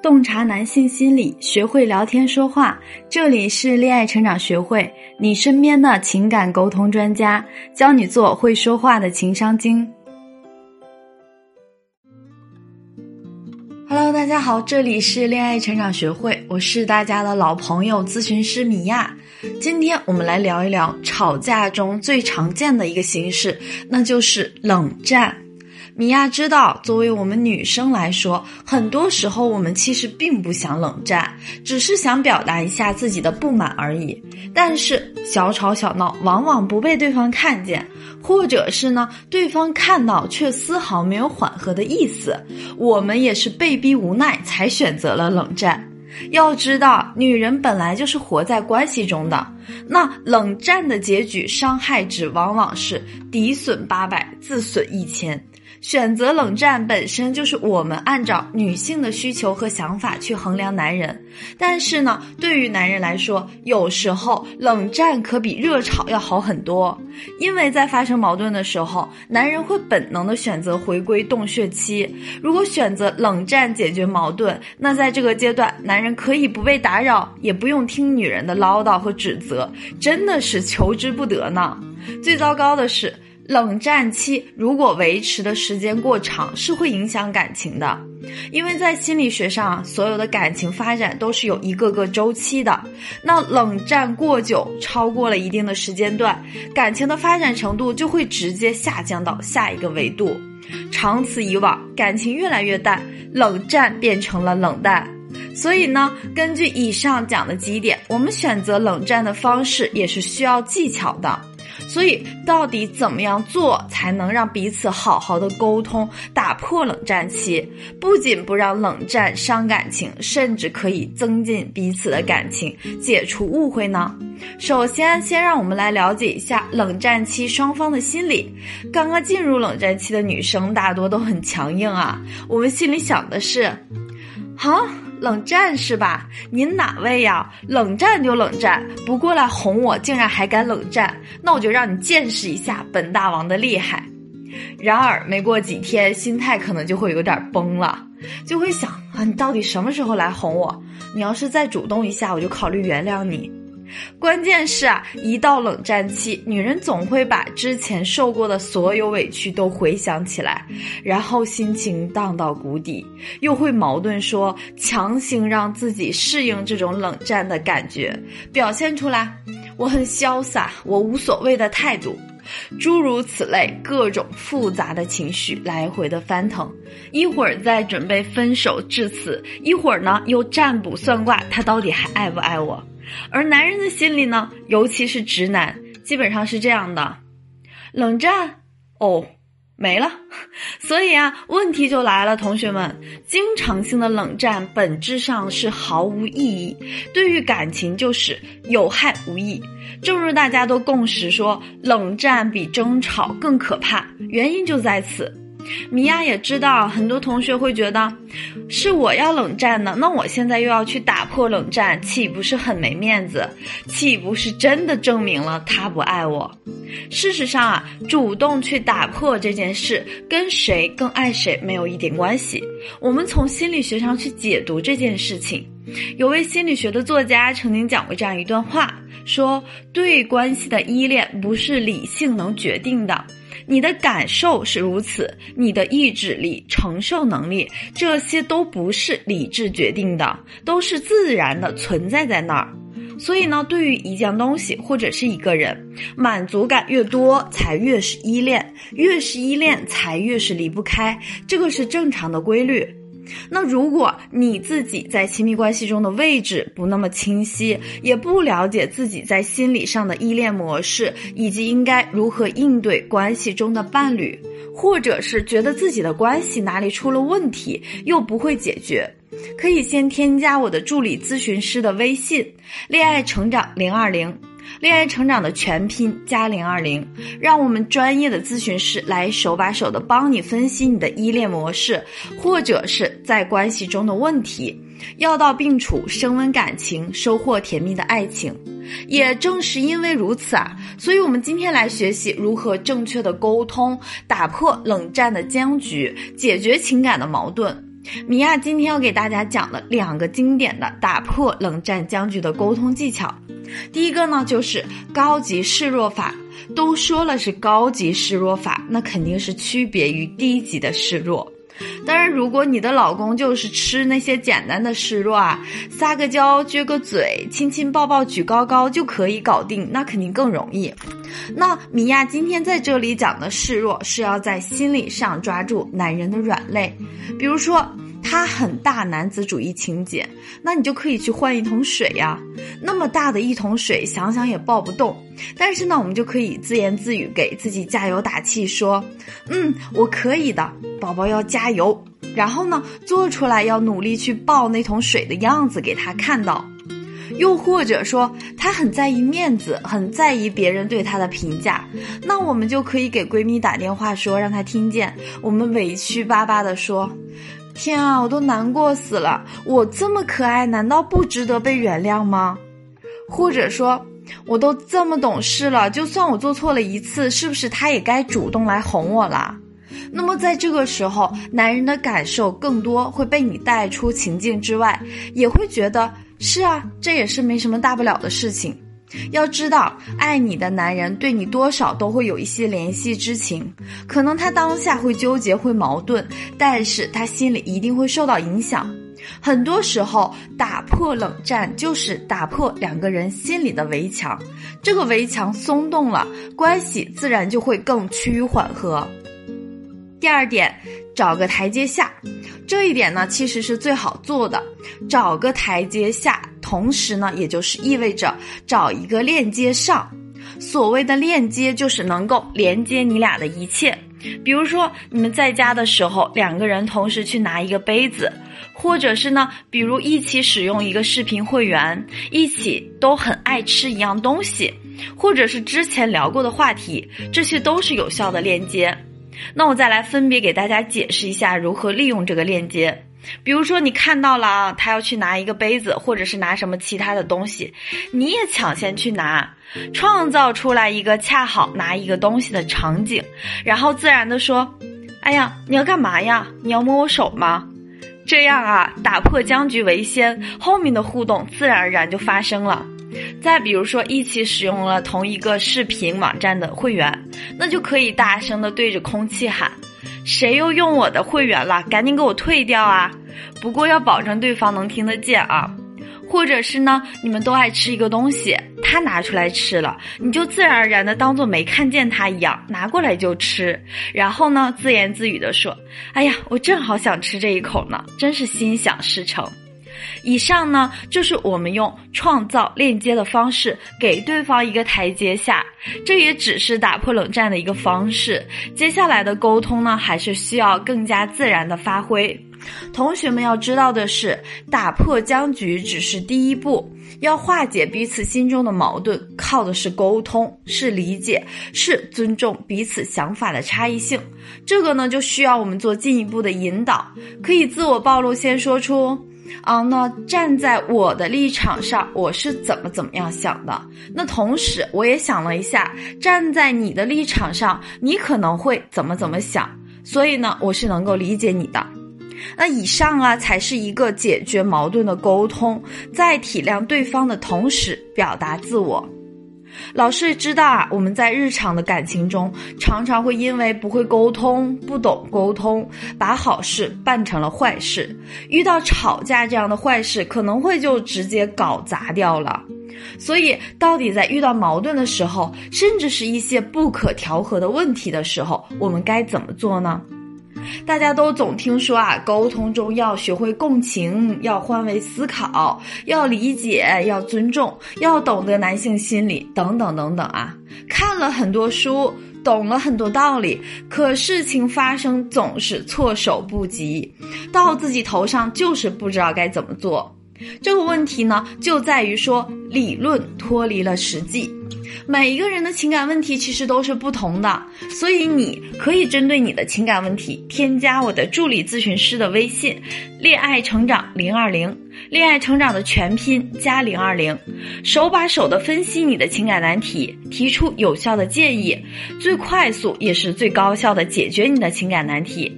洞察男性心理，学会聊天说话。这里是恋爱成长学会，你身边的情感沟通专家，教你做会说话的情商精。Hello，大家好，这里是恋爱成长学会，我是大家的老朋友咨询师米娅。今天我们来聊一聊吵架中最常见的一个形式，那就是冷战。米娅知道，作为我们女生来说，很多时候我们其实并不想冷战，只是想表达一下自己的不满而已。但是小吵小闹往往不被对方看见，或者是呢，对方看到却丝毫没有缓和的意思，我们也是被逼无奈才选择了冷战。要知道，女人本来就是活在关系中的，那冷战的结局伤害值往往是敌损八百，自损一千。选择冷战本身就是我们按照女性的需求和想法去衡量男人，但是呢，对于男人来说，有时候冷战可比热吵要好很多，因为在发生矛盾的时候，男人会本能的选择回归洞穴期。如果选择冷战解决矛盾，那在这个阶段，男人可以不被打扰，也不用听女人的唠叨和指责，真的是求之不得呢。最糟糕的是。冷战期如果维持的时间过长，是会影响感情的，因为在心理学上，所有的感情发展都是有一个个周期的。那冷战过久，超过了一定的时间段，感情的发展程度就会直接下降到下一个维度。长此以往，感情越来越淡，冷战变成了冷淡。所以呢，根据以上讲的几点，我们选择冷战的方式也是需要技巧的。所以，到底怎么样做才能让彼此好好的沟通，打破冷战期？不仅不让冷战伤感情，甚至可以增进彼此的感情，解除误会呢？首先，先让我们来了解一下冷战期双方的心理。刚刚进入冷战期的女生大多都很强硬啊，我们心里想的是，好。冷战是吧？您哪位呀？冷战就冷战，不过来哄我，竟然还敢冷战？那我就让你见识一下本大王的厉害。然而没过几天，心态可能就会有点崩了，就会想啊，你到底什么时候来哄我？你要是再主动一下，我就考虑原谅你。关键是啊，一到冷战期，女人总会把之前受过的所有委屈都回想起来，然后心情荡到谷底，又会矛盾说强行让自己适应这种冷战的感觉，表现出来。我很潇洒，我无所谓的态度，诸如此类，各种复杂的情绪来回的翻腾，一会儿在准备分手至此，一会儿呢又占卜算卦，他到底还爱不爱我？而男人的心里呢，尤其是直男，基本上是这样的：冷战？哦，没了。所以啊，问题就来了，同学们，经常性的冷战本质上是毫无意义，对于感情就是有害无益。正如大家都共识说，冷战比争吵更可怕，原因就在此。米娅也知道，很多同学会觉得，是我要冷战呢，那我现在又要去打破冷战，岂不是很没面子？岂不是真的证明了他不爱我？事实上啊，主动去打破这件事，跟谁更爱谁没有一点关系。我们从心理学上去解读这件事情，有位心理学的作家曾经讲过这样一段话，说对关系的依恋不是理性能决定的。你的感受是如此，你的意志力、承受能力，这些都不是理智决定的，都是自然的存在在那儿。所以呢，对于一件东西或者是一个人，满足感越多，才越是依恋；越是依恋，才越是离不开。这个是正常的规律。那如果你自己在亲密关系中的位置不那么清晰，也不了解自己在心理上的依恋模式，以及应该如何应对关系中的伴侣，或者是觉得自己的关系哪里出了问题又不会解决，可以先添加我的助理咨询师的微信“恋爱成长零二零”。恋爱成长的全拼加零二零，让我们专业的咨询师来手把手的帮你分析你的依恋模式，或者是在关系中的问题，药到病除，升温感情，收获甜蜜的爱情。也正是因为如此啊，所以我们今天来学习如何正确的沟通，打破冷战的僵局，解决情感的矛盾。米娅今天要给大家讲的两个经典的打破冷战僵局的沟通技巧。第一个呢，就是高级示弱法。都说了是高级示弱法，那肯定是区别于低级的示弱。当然，如果你的老公就是吃那些简单的示弱啊，撒个娇、撅个嘴、亲亲抱抱、举高高就可以搞定，那肯定更容易。那米娅今天在这里讲的示弱，是要在心理上抓住男人的软肋，比如说。他很大男子主义情节，那你就可以去换一桶水呀。那么大的一桶水，想想也抱不动。但是呢，我们就可以自言自语给自己加油打气，说：“嗯，我可以的，宝宝要加油。”然后呢，做出来要努力去抱那桶水的样子给他看到。又或者说，他很在意面子，很在意别人对他的评价，那我们就可以给闺蜜打电话说，让她听见我们委屈巴巴的说。天啊，我都难过死了！我这么可爱，难道不值得被原谅吗？或者说，我都这么懂事了，就算我做错了一次，是不是他也该主动来哄我啦？那么在这个时候，男人的感受更多会被你带出情境之外，也会觉得是啊，这也是没什么大不了的事情。要知道，爱你的男人对你多少都会有一些怜惜之情，可能他当下会纠结、会矛盾，但是他心里一定会受到影响。很多时候，打破冷战就是打破两个人心里的围墙，这个围墙松动了，关系自然就会更趋于缓和。第二点，找个台阶下，这一点呢其实是最好做的，找个台阶下。同时呢，也就是意味着找一个链接上。所谓的链接，就是能够连接你俩的一切。比如说，你们在家的时候，两个人同时去拿一个杯子，或者是呢，比如一起使用一个视频会员，一起都很爱吃一样东西，或者是之前聊过的话题，这些都是有效的链接。那我再来分别给大家解释一下如何利用这个链接。比如说，你看到了啊，他要去拿一个杯子，或者是拿什么其他的东西，你也抢先去拿，创造出来一个恰好拿一个东西的场景，然后自然的说：“哎呀，你要干嘛呀？你要摸我手吗？”这样啊，打破僵局为先，后面的互动自然而然就发生了。再比如说，一起使用了同一个视频网站的会员，那就可以大声的对着空气喊。谁又用我的会员了？赶紧给我退掉啊！不过要保证对方能听得见啊。或者是呢，你们都爱吃一个东西，他拿出来吃了，你就自然而然的当做没看见他一样，拿过来就吃。然后呢，自言自语的说：“哎呀，我正好想吃这一口呢，真是心想事成。”以上呢，就是我们用创造链接的方式给对方一个台阶下，这也只是打破冷战的一个方式。接下来的沟通呢，还是需要更加自然的发挥。同学们要知道的是，打破僵局只是第一步，要化解彼此心中的矛盾，靠的是沟通，是理解，是尊重彼此想法的差异性。这个呢，就需要我们做进一步的引导，可以自我暴露，先说出。啊，那站在我的立场上，我是怎么怎么样想的？那同时，我也想了一下，站在你的立场上，你可能会怎么怎么想？所以呢，我是能够理解你的。那以上啊，才是一个解决矛盾的沟通，在体谅对方的同时，表达自我。老师知道啊，我们在日常的感情中，常常会因为不会沟通、不懂沟通，把好事办成了坏事。遇到吵架这样的坏事，可能会就直接搞砸掉了。所以，到底在遇到矛盾的时候，甚至是一些不可调和的问题的时候，我们该怎么做呢？大家都总听说啊，沟通中要学会共情，要换位思考，要理解，要尊重，要懂得男性心理，等等等等啊。看了很多书，懂了很多道理，可事情发生总是措手不及，到自己头上就是不知道该怎么做。这个问题呢，就在于说理论脱离了实际。每一个人的情感问题其实都是不同的，所以你可以针对你的情感问题添加我的助理咨询师的微信“恋爱成长零二零”，恋爱成长的全拼加零二零，手把手的分析你的情感难题，提出有效的建议，最快速也是最高效的解决你的情感难题。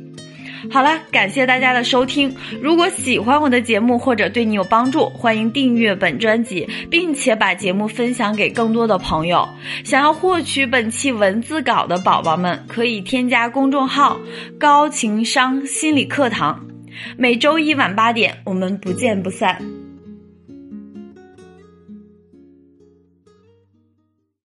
好了，感谢大家的收听。如果喜欢我的节目或者对你有帮助，欢迎订阅本专辑，并且把节目分享给更多的朋友。想要获取本期文字稿的宝宝们，可以添加公众号“高情商心理课堂”。每周一晚八点，我们不见不散。